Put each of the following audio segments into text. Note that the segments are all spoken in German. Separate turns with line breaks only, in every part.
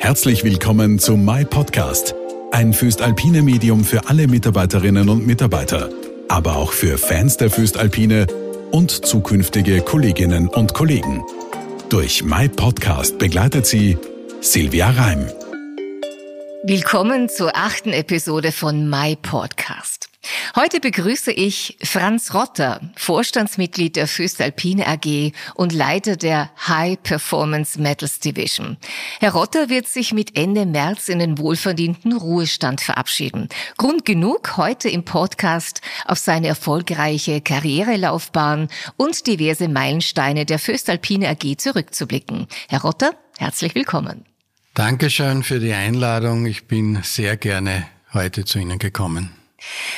Herzlich willkommen zu My Podcast, ein Füstalpine Medium für alle Mitarbeiterinnen und Mitarbeiter, aber auch für Fans der Füstalpine und zukünftige Kolleginnen und Kollegen. Durch My Podcast begleitet sie Silvia Reim.
Willkommen zur achten Episode von My Podcast. Heute begrüße ich Franz Rotter, Vorstandsmitglied der Föstalpine AG und Leiter der High Performance Metals Division. Herr Rotter wird sich mit Ende März in den wohlverdienten Ruhestand verabschieden. Grund genug, heute im Podcast auf seine erfolgreiche Karrierelaufbahn und diverse Meilensteine der Föstalpine AG zurückzublicken. Herr Rotter, herzlich willkommen.
Dankeschön für die Einladung. Ich bin sehr gerne heute zu Ihnen gekommen.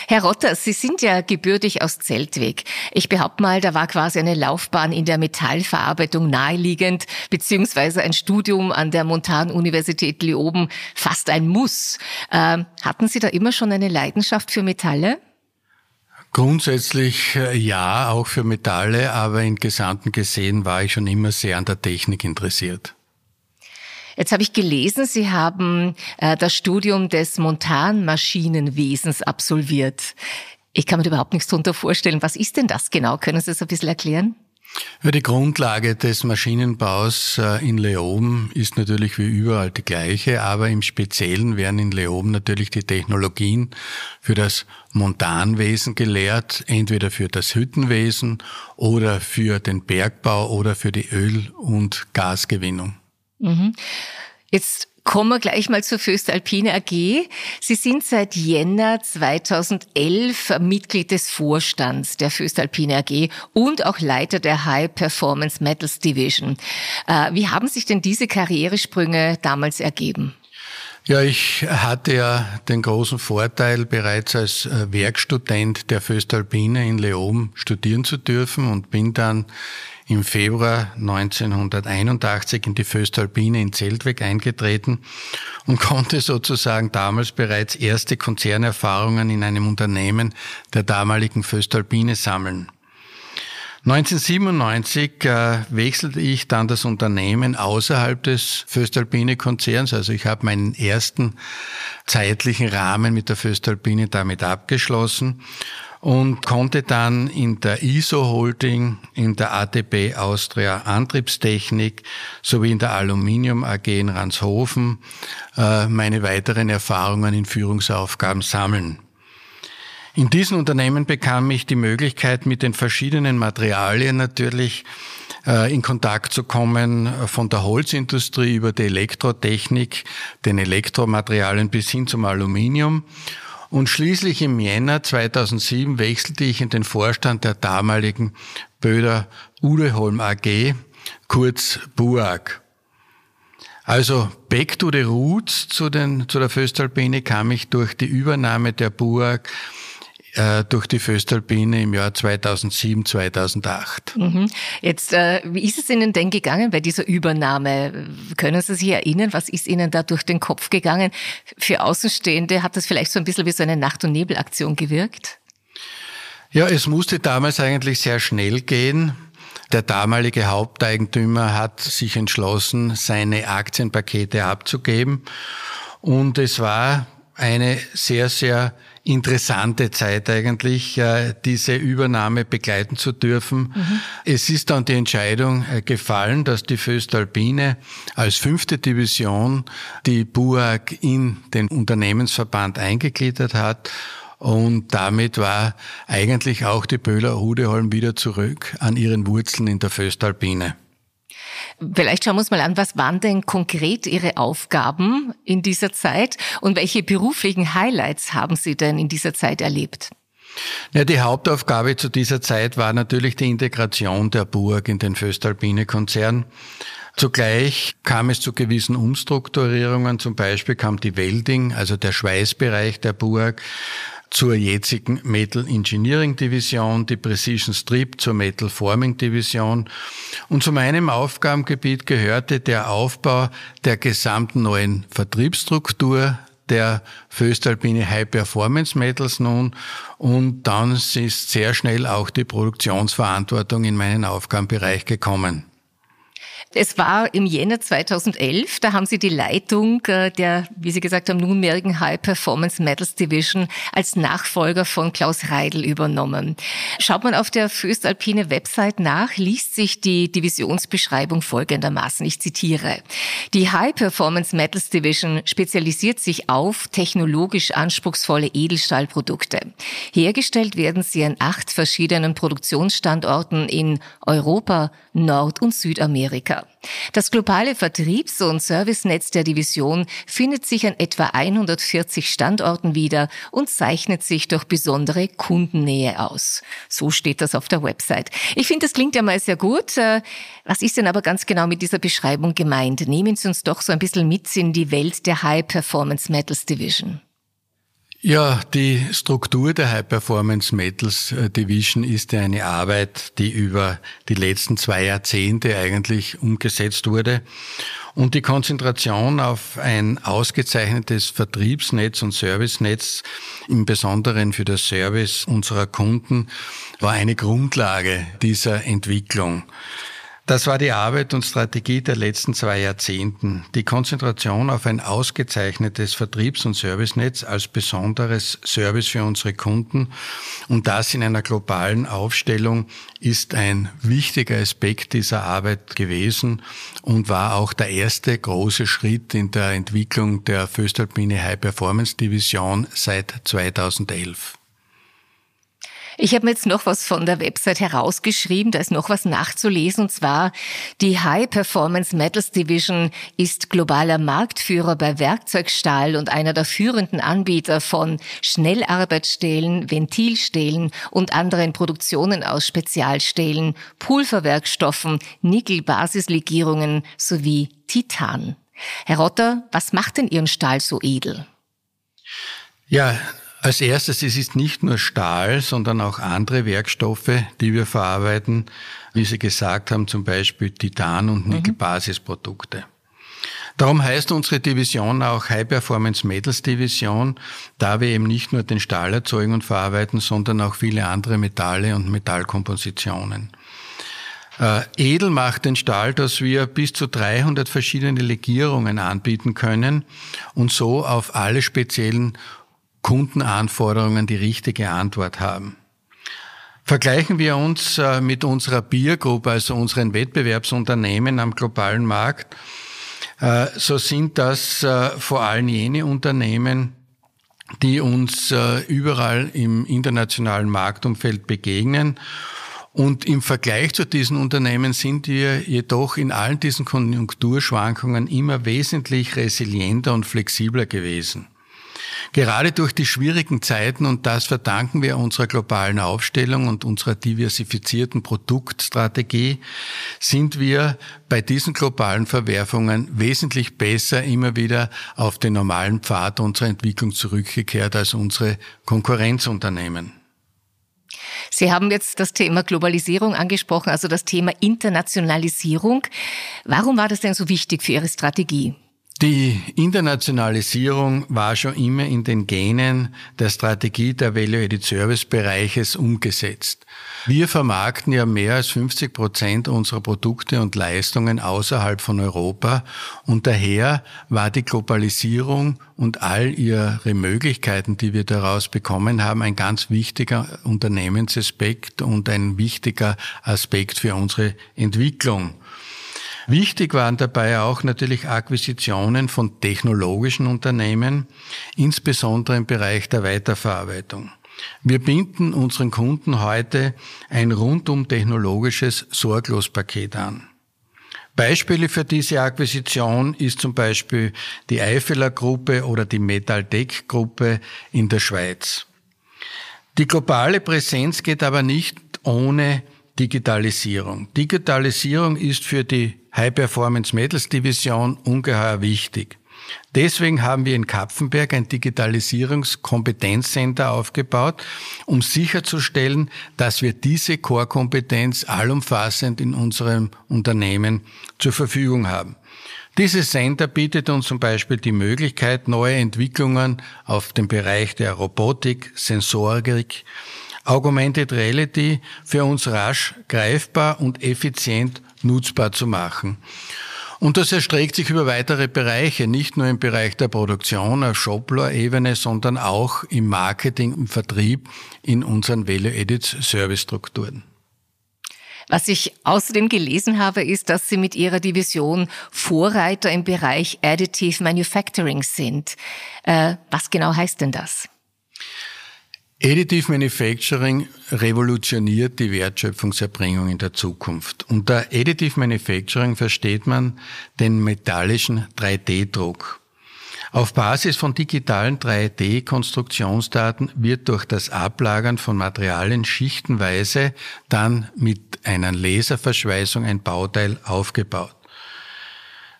Herr Rotter, Sie sind ja gebürtig aus Zeltweg. Ich behaupte mal, da war quasi eine Laufbahn in der Metallverarbeitung naheliegend, beziehungsweise ein Studium an der Montanuniversität Leoben fast ein Muss. Ähm, hatten Sie da immer schon eine Leidenschaft für Metalle?
Grundsätzlich äh, ja, auch für Metalle, aber in Gesamten gesehen war ich schon immer sehr an der Technik interessiert.
Jetzt habe ich gelesen, Sie haben äh, das Studium des Montanmaschinenwesens absolviert. Ich kann mir überhaupt nichts darunter vorstellen. Was ist denn das genau? Können Sie das ein bisschen erklären?
Ja, die Grundlage des Maschinenbaus äh, in Leoben ist natürlich wie überall die gleiche, aber im Speziellen werden in Leoben natürlich die Technologien für das Montanwesen gelehrt, entweder für das Hüttenwesen oder für den Bergbau oder für die Öl- und Gasgewinnung.
Mhm. Jetzt kommen wir gleich mal zur Föstalpine AG. Sie sind seit Jänner 2011 Mitglied des Vorstands der Föstalpine AG und auch Leiter der High Performance Metals Division. Äh, wie haben sich denn diese Karrieresprünge damals ergeben?
Ja, ich hatte ja den großen Vorteil, bereits als äh, Werkstudent der Föstalpine in Leoben studieren zu dürfen und bin dann im Februar 1981 in die Föstalpine in Zeltweg eingetreten und konnte sozusagen damals bereits erste Konzernerfahrungen in einem Unternehmen der damaligen Föstalpine sammeln. 1997 äh, wechselte ich dann das Unternehmen außerhalb des Föstalpine Konzerns. Also ich habe meinen ersten zeitlichen Rahmen mit der Föstalpine damit abgeschlossen und konnte dann in der ISO Holding, in der ATB Austria Antriebstechnik sowie in der Aluminium AG in Ranshofen äh, meine weiteren Erfahrungen in Führungsaufgaben sammeln. In diesen Unternehmen bekam ich die Möglichkeit, mit den verschiedenen Materialien natürlich äh, in Kontakt zu kommen, von der Holzindustrie über die Elektrotechnik, den Elektromaterialien bis hin zum Aluminium und schließlich im Jänner 2007 wechselte ich in den Vorstand der damaligen Böder Udeholm AG, kurz BUAG. Also back to the roots zu, den, zu der Föstalpine kam ich durch die Übernahme der BUAG durch die Föstalpine im Jahr 2007, 2008.
Mhm. Jetzt, äh, wie ist es Ihnen denn gegangen bei dieser Übernahme? Können Sie sich erinnern, was ist Ihnen da durch den Kopf gegangen? Für Außenstehende hat das vielleicht so ein bisschen wie so eine Nacht- und Nebelaktion gewirkt?
Ja, es musste damals eigentlich sehr schnell gehen. Der damalige Haupteigentümer hat sich entschlossen, seine Aktienpakete abzugeben. Und es war eine sehr, sehr interessante Zeit eigentlich, äh, diese Übernahme begleiten zu dürfen. Mhm. Es ist dann die Entscheidung äh, gefallen, dass die Föstalpine als fünfte Division die BUAG in den Unternehmensverband eingegliedert hat. Und damit war eigentlich auch die Böhler Hudeholm wieder zurück an ihren Wurzeln in der Föstalpine.
Vielleicht schauen wir uns mal an, was waren denn konkret Ihre Aufgaben in dieser Zeit und welche beruflichen Highlights haben Sie denn in dieser Zeit erlebt?
Ja, die Hauptaufgabe zu dieser Zeit war natürlich die Integration der Burg in den Föstalpine-Konzern. Zugleich kam es zu gewissen Umstrukturierungen. Zum Beispiel kam die Welding, also der Schweißbereich der Burg, zur jetzigen Metal Engineering Division, die Precision Strip zur Metal Forming Division. Und zu meinem Aufgabengebiet gehörte der Aufbau der gesamten neuen Vertriebsstruktur der Föstalpine High Performance Metals nun und dann ist sehr schnell auch die Produktionsverantwortung in meinen Aufgabenbereich gekommen.
Es war im Jänner 2011, da haben Sie die Leitung äh, der, wie Sie gesagt haben, nunmehrigen High Performance Metals Division als Nachfolger von Klaus Reidel übernommen. Schaut man auf der Föstalpine Website nach, liest sich die Divisionsbeschreibung folgendermaßen. Ich zitiere. Die High Performance Metals Division spezialisiert sich auf technologisch anspruchsvolle Edelstahlprodukte. Hergestellt werden sie an acht verschiedenen Produktionsstandorten in Europa, Nord- und Südamerika. Das globale Vertriebs- und Servicenetz der Division findet sich an etwa 140 Standorten wieder und zeichnet sich durch besondere Kundennähe aus. So steht das auf der Website. Ich finde, das klingt ja mal sehr gut. Äh, was ist denn aber ganz genau mit dieser Beschreibung gemeint? Nehmen Sie uns doch so ein bisschen mit in die Welt der High Performance Metals Division.
Ja, die Struktur der High Performance Metals äh, Division ist ja eine Arbeit, die über die letzten zwei Jahrzehnte eigentlich umgesetzt wurde. Und die Konzentration auf ein ausgezeichnetes Vertriebsnetz und Servicenetz, im Besonderen für das Service unserer Kunden, war eine Grundlage dieser Entwicklung. Das war die Arbeit und Strategie der letzten zwei Jahrzehnten. Die Konzentration auf ein ausgezeichnetes Vertriebs- und Servicenetz als besonderes Service für unsere Kunden und das in einer globalen Aufstellung ist ein wichtiger Aspekt dieser Arbeit gewesen und war auch der erste große Schritt in der Entwicklung der Föstalpine High Performance Division seit 2011.
Ich habe mir jetzt noch was von der Website herausgeschrieben, da ist noch was nachzulesen, und zwar die High Performance Metals Division ist globaler Marktführer bei Werkzeugstahl und einer der führenden Anbieter von Schnellarbeitsstählen, Ventilstählen und anderen Produktionen aus Spezialstählen, Pulverwerkstoffen, Nickel-Basislegierungen sowie Titan. Herr Rotter, was macht denn Ihren Stahl so edel?
Ja, als erstes, es ist nicht nur Stahl, sondern auch andere Werkstoffe, die wir verarbeiten. Wie Sie gesagt haben, zum Beispiel Titan- und mhm. Nickel-Basisprodukte. Darum heißt unsere Division auch High Performance Metals Division, da wir eben nicht nur den Stahl erzeugen und verarbeiten, sondern auch viele andere Metalle und Metallkompositionen. Äh, edel macht den Stahl, dass wir bis zu 300 verschiedene Legierungen anbieten können und so auf alle speziellen Kundenanforderungen die richtige Antwort haben. Vergleichen wir uns äh, mit unserer Peer Group, also unseren Wettbewerbsunternehmen am globalen Markt, äh, so sind das äh, vor allem jene Unternehmen, die uns überall im internationalen Marktumfeld begegnen. Und im Vergleich zu diesen Unternehmen sind wir jedoch in allen diesen Konjunkturschwankungen immer wesentlich resilienter und flexibler gewesen. Gerade durch die schwierigen Zeiten, und das verdanken wir unserer globalen Aufstellung und unserer diversifizierten Produktstrategie, sind wir bei diesen globalen Verwerfungen wesentlich besser immer wieder auf den normalen Pfad unserer Entwicklung zurückgekehrt als unsere Konkurrenzunternehmen.
Sie haben jetzt das Thema Globalisierung angesprochen, also das Thema Internationalisierung. Warum war das denn so wichtig für Ihre Strategie?
Die Internationalisierung war schon immer in den Genen der Strategie der Value-Added Service Bereiches umgesetzt. Wir vermarkten ja mehr als 50 Prozent unserer Produkte und Leistungen außerhalb von Europa und daher war die Globalisierung und all ihre Möglichkeiten, die wir daraus bekommen haben, ein ganz wichtiger Unternehmensaspekt und ein wichtiger Aspekt für unsere Entwicklung. Wichtig waren dabei auch natürlich Akquisitionen von technologischen Unternehmen, insbesondere im Bereich der Weiterverarbeitung. Wir binden unseren Kunden heute ein rundum technologisches Sorglospaket an. Beispiele für diese Akquisition ist zum Beispiel die Eifeler Gruppe oder die Metaldec Gruppe in der Schweiz. Die globale Präsenz geht aber nicht ohne Digitalisierung. Digitalisierung ist für die High Performance Metals Division ungeheuer wichtig. Deswegen haben wir in Kapfenberg ein Digitalisierungskompetenzcenter aufgebaut, um sicherzustellen, dass wir diese Core-Kompetenz allumfassend in unserem Unternehmen zur Verfügung haben. Dieses Center bietet uns zum Beispiel die Möglichkeit, neue Entwicklungen auf dem Bereich der Robotik, Sensorik, Augmented Reality für uns rasch greifbar und effizient nutzbar zu machen. Und das erstreckt sich über weitere Bereiche, nicht nur im Bereich der Produktion auf Shopfloor-Ebene, sondern auch im Marketing und Vertrieb in unseren Value-Added-Service-Strukturen.
Was ich außerdem gelesen habe, ist, dass Sie mit Ihrer Division Vorreiter im Bereich Additive Manufacturing sind. Äh, was genau heißt denn das?
Additive Manufacturing revolutioniert die Wertschöpfungserbringung in der Zukunft. Unter Additive Manufacturing versteht man den metallischen 3D-Druck. Auf Basis von digitalen 3D-Konstruktionsdaten wird durch das Ablagern von Materialien schichtenweise dann mit einer Laserverschweißung ein Bauteil aufgebaut.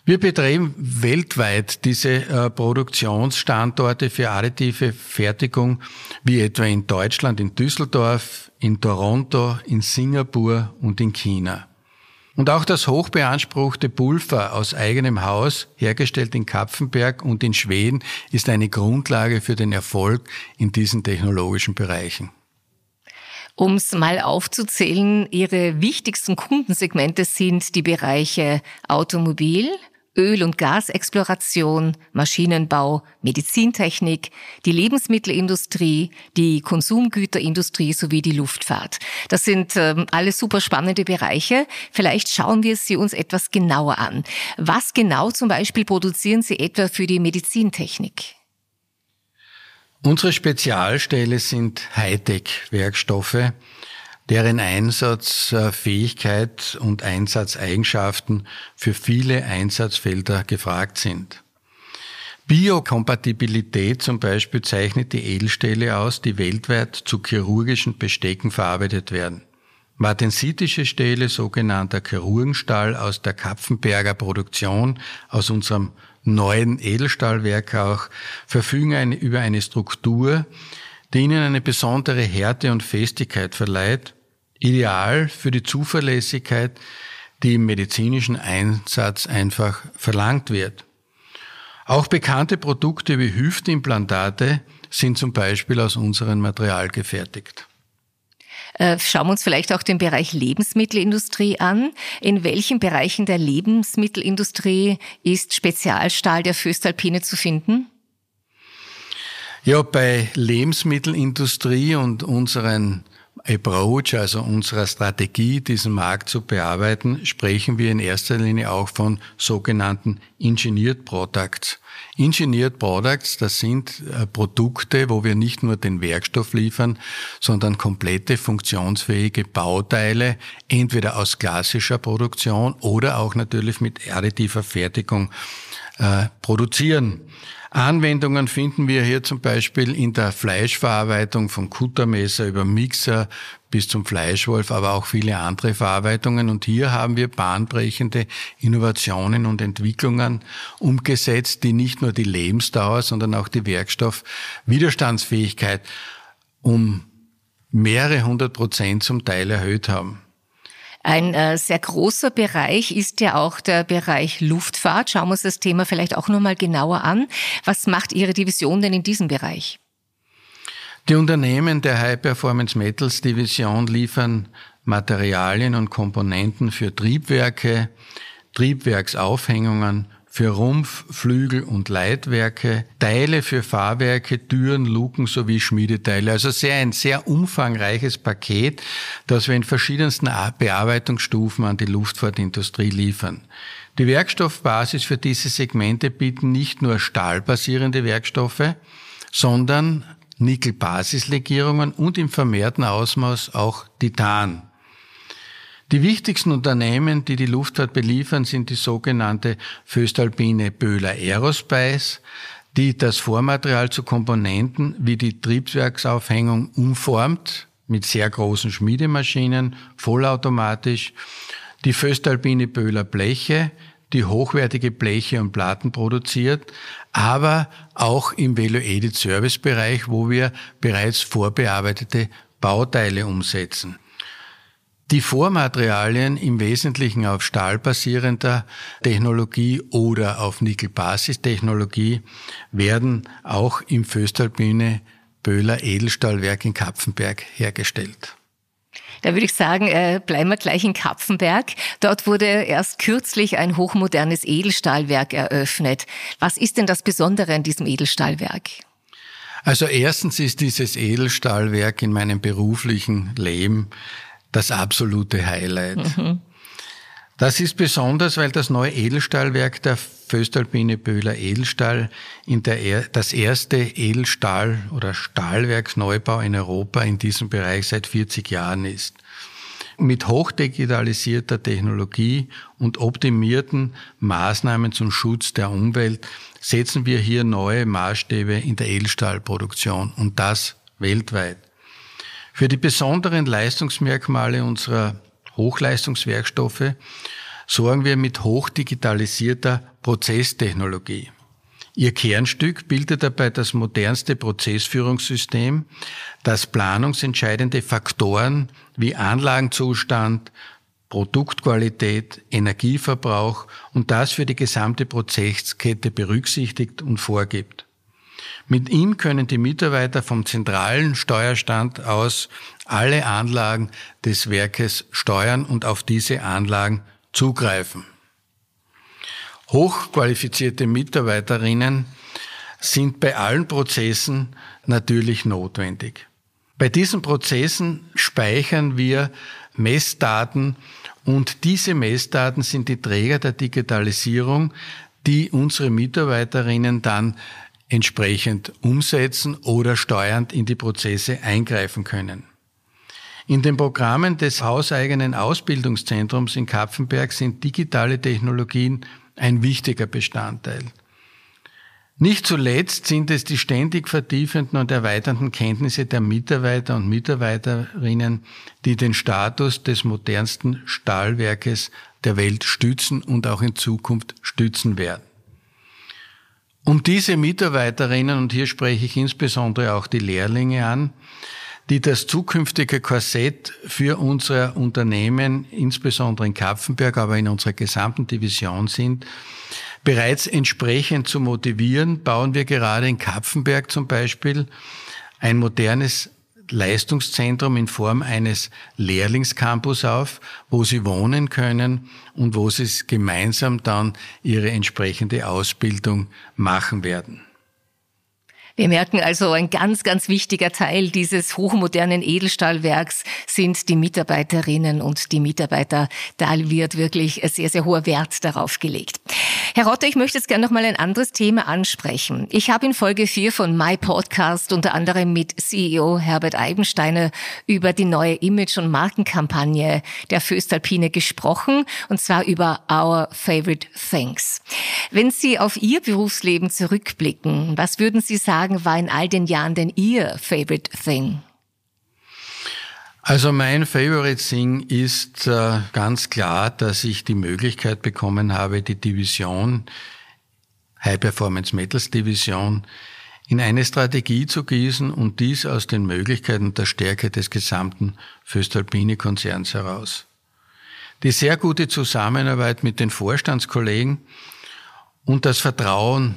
Wir betreiben weltweit diese äh, Produktionsstandorte für additive Fertigung, wie etwa in Deutschland, in Düsseldorf, in Toronto, in Singapur und in China. Und auch das hochbeanspruchte Pulver aus eigenem Haus, hergestellt in Kapfenberg und in Schweden, ist eine Grundlage für den Erfolg in diesen technologischen Bereichen.
Um es mal aufzuzählen, Ihre wichtigsten Kundensegmente sind die Bereiche Automobil, Öl- und Gasexploration, Maschinenbau, Medizintechnik, die Lebensmittelindustrie, die Konsumgüterindustrie sowie die Luftfahrt. Das sind ähm, alles super spannende Bereiche. Vielleicht schauen wir sie uns etwas genauer an. Was genau zum Beispiel produzieren Sie etwa für die Medizintechnik?
Unsere Spezialstelle sind Hightech-Werkstoffe, deren Einsatzfähigkeit und Einsatzeigenschaften für viele Einsatzfelder gefragt sind. Biokompatibilität zum Beispiel zeichnet die Edelstähle aus, die weltweit zu chirurgischen Bestecken verarbeitet werden. Martensitische Stähle, sogenannter Chirurgenstahl aus der Kapfenberger Produktion, aus unserem neuen Edelstahlwerk auch, verfügen eine, über eine Struktur, die ihnen eine besondere Härte und Festigkeit verleiht ideal für die Zuverlässigkeit, die im medizinischen Einsatz einfach verlangt wird. Auch bekannte Produkte wie Hüftimplantate sind zum Beispiel aus unserem Material gefertigt.
Äh, schauen wir uns vielleicht auch den Bereich Lebensmittelindustrie an. In welchen Bereichen der Lebensmittelindustrie ist Spezialstahl der Föstalpine zu finden?
Ja, bei Lebensmittelindustrie und unseren Approach, also unserer Strategie, diesen Markt zu bearbeiten, sprechen wir in erster Linie auch von sogenannten Engineered Products. Engineered Products, das sind äh, Produkte, wo wir nicht nur den Werkstoff liefern, sondern komplette funktionsfähige Bauteile, entweder aus klassischer Produktion oder auch natürlich mit additiver Fertigung äh, produzieren. Anwendungen finden wir hier zum Beispiel in der Fleischverarbeitung von Kuttermesser über Mixer bis zum Fleischwolf, aber auch viele andere Verarbeitungen. Und hier haben wir bahnbrechende Innovationen und Entwicklungen umgesetzt, die nicht nur die Lebensdauer, sondern auch die Werkstoffwiderstandsfähigkeit um mehrere hundert Prozent zum Teil erhöht haben.
Ein äh, sehr großer Bereich ist ja auch der Bereich Luftfahrt. Schauen wir uns das Thema vielleicht auch nochmal genauer an. Was macht Ihre Division denn in diesem Bereich?
Die Unternehmen der High Performance Metals Division liefern Materialien und Komponenten für Triebwerke, Triebwerksaufhängungen, für Rumpf, Flügel und Leitwerke, Teile für Fahrwerke, Türen, Luken sowie Schmiedeteile. Also sehr ein sehr umfangreiches Paket, das wir in verschiedensten Bearbeitungsstufen an die Luftfahrtindustrie liefern. Die Werkstoffbasis für diese Segmente bieten nicht nur stahlbasierende Werkstoffe, sondern Nickelbasislegierungen und im vermehrten Ausmaß auch Titan. Die wichtigsten Unternehmen, die die Luftfahrt beliefern, sind die sogenannte Föstalpine Böhler Aerospace, die das Vormaterial zu Komponenten wie die Triebwerksaufhängung umformt mit sehr großen Schmiedemaschinen, vollautomatisch, die Föstalpine Böhler Bleche, die hochwertige Bleche und Platten produziert, aber auch im Value-Added Service Bereich, wo wir bereits vorbearbeitete Bauteile umsetzen. Die Vormaterialien im Wesentlichen auf Stahl basierender Technologie oder auf Nickel-Basis-Technologie werden auch im Föstalpine Böhler Edelstahlwerk in Kapfenberg hergestellt.
Da würde ich sagen, äh, bleiben wir gleich in Kapfenberg. Dort wurde erst kürzlich ein hochmodernes Edelstahlwerk eröffnet. Was ist denn das Besondere an diesem Edelstahlwerk?
Also erstens ist dieses Edelstahlwerk in meinem beruflichen Leben das absolute Highlight. Mhm. Das ist besonders, weil das neue Edelstahlwerk der Föstalpine Böhler Edelstahl in der, das erste Edelstahl- oder Stahlwerksneubau in Europa in diesem Bereich seit 40 Jahren ist. Mit hochdigitalisierter Technologie und optimierten Maßnahmen zum Schutz der Umwelt setzen wir hier neue Maßstäbe in der Edelstahlproduktion und das weltweit. Für die besonderen Leistungsmerkmale unserer Hochleistungswerkstoffe sorgen wir mit hochdigitalisierter Prozesstechnologie. Ihr Kernstück bildet dabei das modernste Prozessführungssystem, das planungsentscheidende Faktoren wie Anlagenzustand, Produktqualität, Energieverbrauch und das für die gesamte Prozesskette berücksichtigt und vorgibt. Mit ihm können die Mitarbeiter vom zentralen Steuerstand aus alle Anlagen des Werkes steuern und auf diese Anlagen zugreifen. Hochqualifizierte Mitarbeiterinnen sind bei allen Prozessen natürlich notwendig. Bei diesen Prozessen speichern wir Messdaten und diese Messdaten sind die Träger der Digitalisierung, die unsere Mitarbeiterinnen dann entsprechend umsetzen oder steuernd in die Prozesse eingreifen können. In den Programmen des hauseigenen Ausbildungszentrums in Kapfenberg sind digitale Technologien ein wichtiger Bestandteil. Nicht zuletzt sind es die ständig vertiefenden und erweiternden Kenntnisse der Mitarbeiter und Mitarbeiterinnen, die den Status des modernsten Stahlwerkes der Welt stützen und auch in Zukunft stützen werden. Um diese Mitarbeiterinnen, und hier spreche ich insbesondere auch die Lehrlinge an, die das zukünftige Korsett für unser Unternehmen, insbesondere in Kapfenberg, aber in unserer gesamten Division sind, bereits entsprechend zu motivieren, bauen wir gerade in Kapfenberg zum Beispiel ein modernes Leistungszentrum in Form eines Lehrlingscampus auf, wo sie wohnen können und wo sie gemeinsam dann ihre entsprechende Ausbildung machen werden.
Wir merken also, ein ganz, ganz wichtiger Teil dieses hochmodernen Edelstahlwerks sind die Mitarbeiterinnen und die Mitarbeiter. Da wird wirklich sehr, sehr hoher Wert darauf gelegt. Herr Rotter, ich möchte jetzt gerne noch mal ein anderes Thema ansprechen. Ich habe in Folge 4 von My Podcast unter anderem mit CEO Herbert Eibensteiner über die neue Image- und Markenkampagne der Föstalpine gesprochen, und zwar über Our Favorite Things. Wenn Sie auf Ihr Berufsleben zurückblicken, was würden Sie sagen, sagen, war in all den Jahren denn Ihr Favorite Thing?
Also mein Favorite Thing ist äh, ganz klar, dass ich die Möglichkeit bekommen habe, die Division, High Performance Metals Division, in eine Strategie zu gießen und dies aus den Möglichkeiten der Stärke des gesamten Föstalpine Konzerns heraus. Die sehr gute Zusammenarbeit mit den Vorstandskollegen und das Vertrauen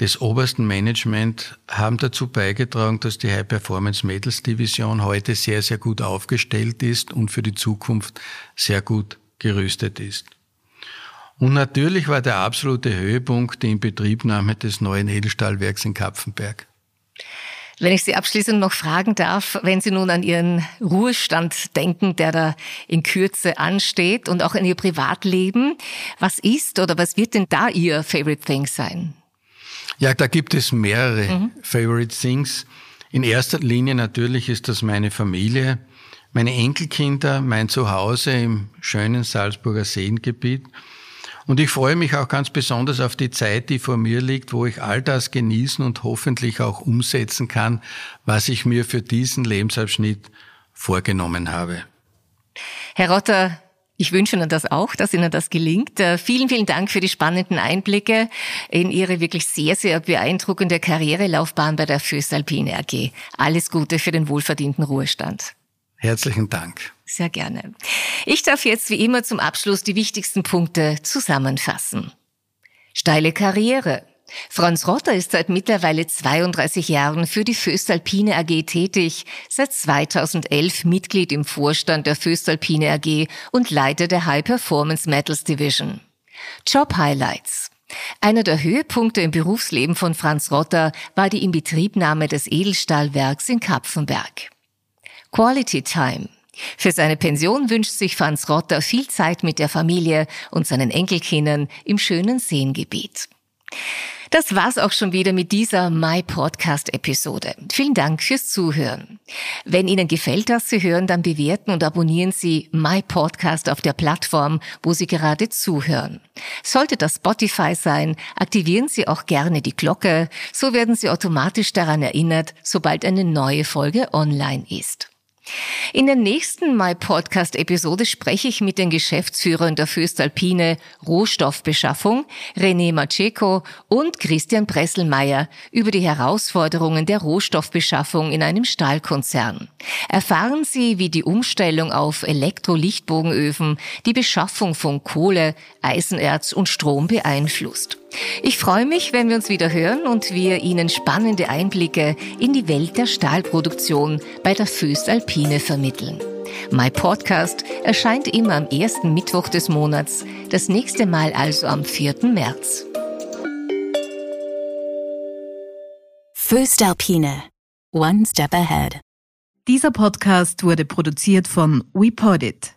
des obersten Management haben dazu beigetragen, dass die High Performance Metals Division heute sehr, sehr gut aufgestellt ist und für die Zukunft sehr gut gerüstet ist. Und natürlich war der absolute Höhepunkt die Inbetriebnahme des neuen Edelstahlwerks in Kapfenberg.
Wenn ich Sie abschließend noch fragen darf, wenn Sie nun an Ihren Ruhestand denken, der da in Kürze ansteht und auch an Ihr Privatleben, was ist oder was wird denn da Ihr Favorite Thing sein?
Ja, da gibt es mehrere mhm. Favorite Things. In erster Linie natürlich ist das meine Familie, meine Enkelkinder, mein Zuhause im schönen Salzburger Seengebiet. Und ich freue mich auch ganz besonders auf die Zeit, die vor mir liegt, wo ich all das genießen und hoffentlich auch umsetzen kann, was ich mir für diesen Lebensabschnitt vorgenommen habe.
Herr Rotter, ich wünsche Ihnen das auch, dass Ihnen das gelingt. Äh, vielen, vielen Dank für die spannenden Einblicke in Ihre wirklich sehr, sehr beeindruckende Karrierelaufbahn bei der Föstalpine AG. Alles Gute für den wohlverdienten Ruhestand.
Herzlichen Dank.
Sehr gerne. Ich darf jetzt wie immer zum Abschluss die wichtigsten Punkte zusammenfassen. Steile Karriere, Franz Rotter ist seit mittlerweile 32 Jahren für die Föstalpine AG tätig, seit 2011 Mitglied im Vorstand der Föstalpine AG und Leiter der High Performance Metals Division. Job Highlights. Einer der Höhepunkte im Berufsleben von Franz Rotter war die Inbetriebnahme des Edelstahlwerks in Kapfenberg. Quality Time. Für seine Pension wünscht sich Franz Rotter viel Zeit mit der Familie und seinen Enkelkindern im schönen Seengebiet. Das war's auch schon wieder mit dieser My Podcast Episode. Vielen Dank fürs Zuhören. Wenn Ihnen gefällt, was Sie hören, dann bewerten und abonnieren Sie My Podcast auf der Plattform, wo Sie gerade zuhören. Sollte das Spotify sein, aktivieren Sie auch gerne die Glocke, so werden Sie automatisch daran erinnert, sobald eine neue Folge online ist. In der nächsten My Podcast Episode spreche ich mit den Geschäftsführern der Föstalpine Rohstoffbeschaffung, René Maceco und Christian Presselmeier über die Herausforderungen der Rohstoffbeschaffung in einem Stahlkonzern. Erfahren Sie, wie die Umstellung auf Elektrolichtbogenöfen die Beschaffung von Kohle, Eisenerz und Strom beeinflusst. Ich freue mich, wenn wir uns wieder hören und wir Ihnen spannende Einblicke in die Welt der Stahlproduktion bei der Föstalpine vermitteln. My Podcast erscheint immer am ersten Mittwoch des Monats, das nächste Mal also am 4. März.
Föstalpine. One step ahead.
Dieser Podcast wurde produziert von WePodit.